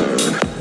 return.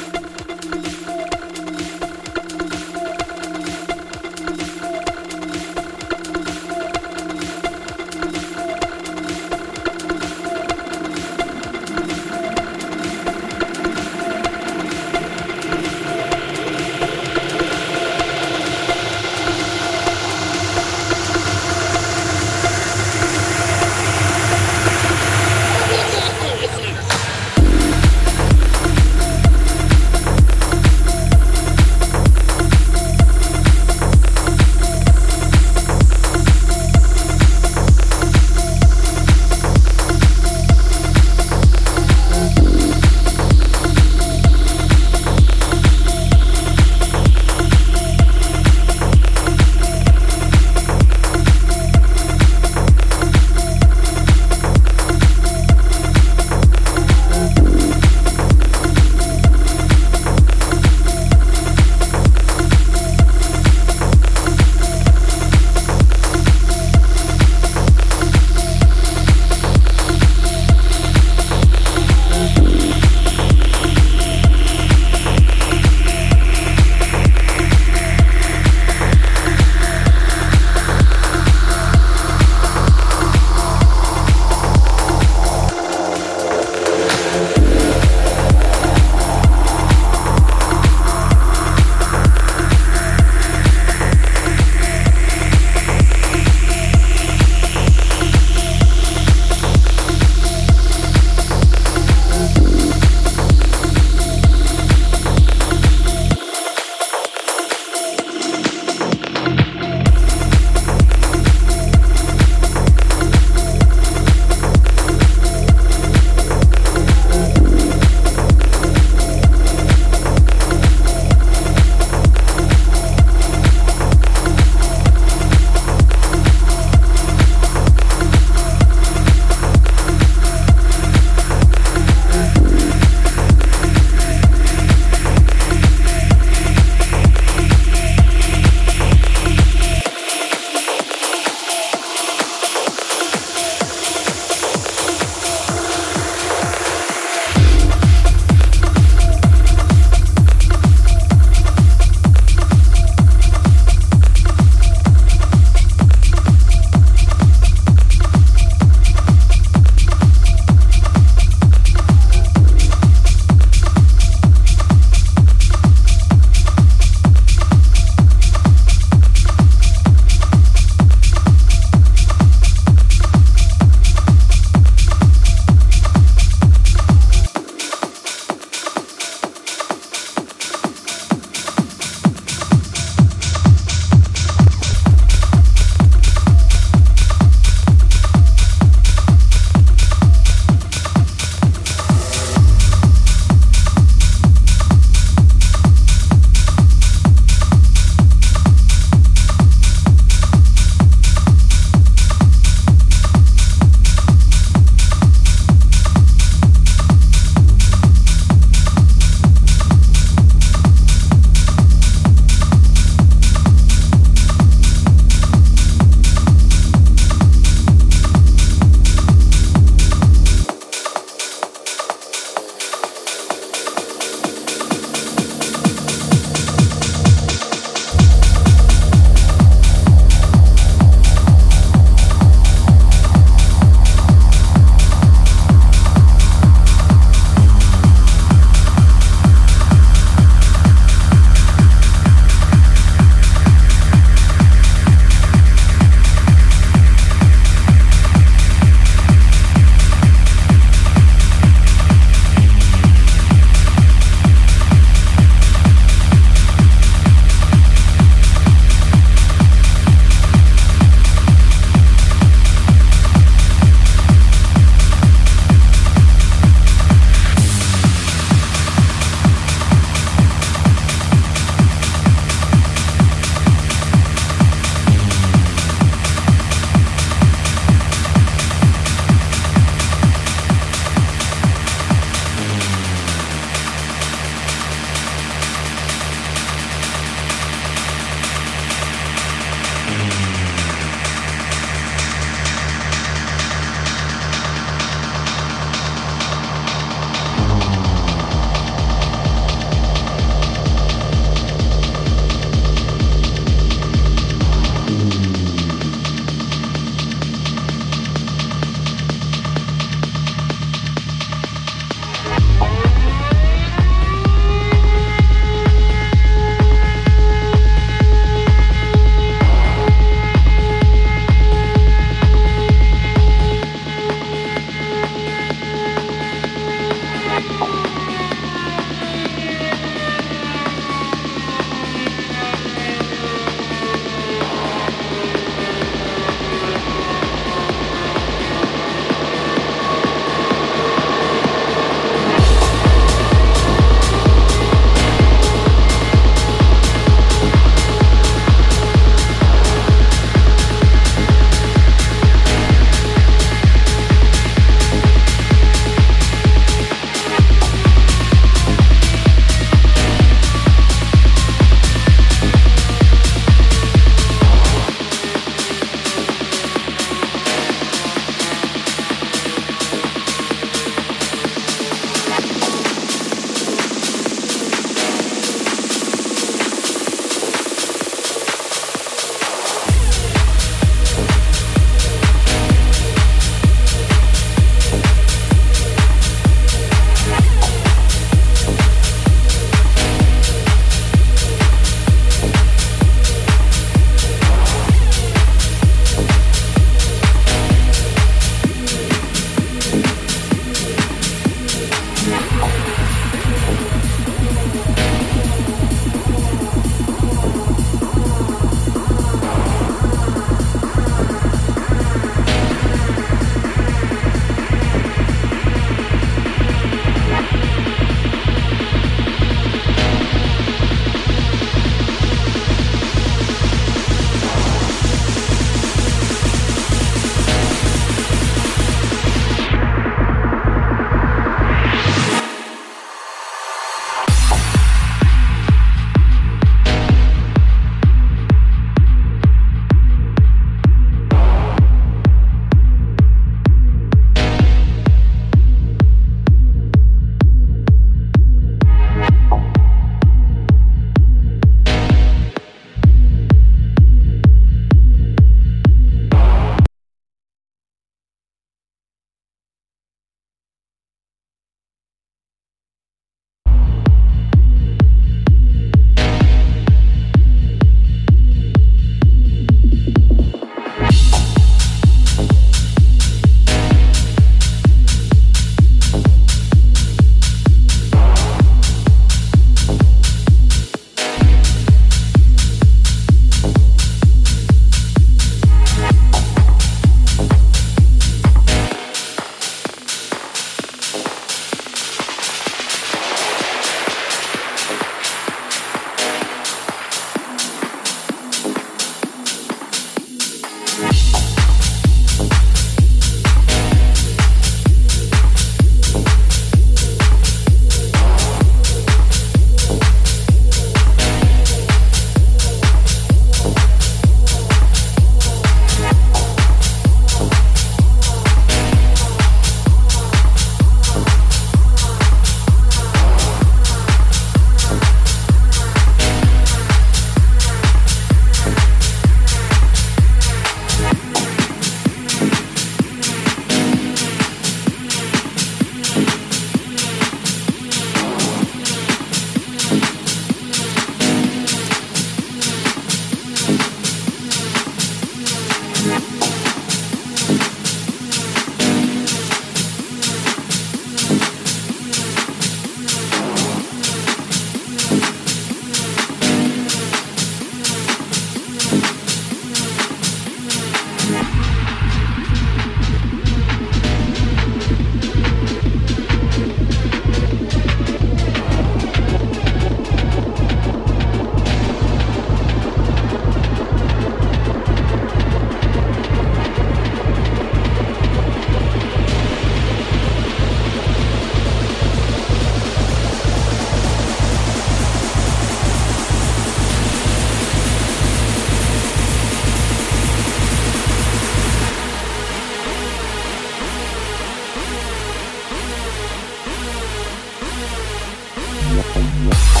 Thank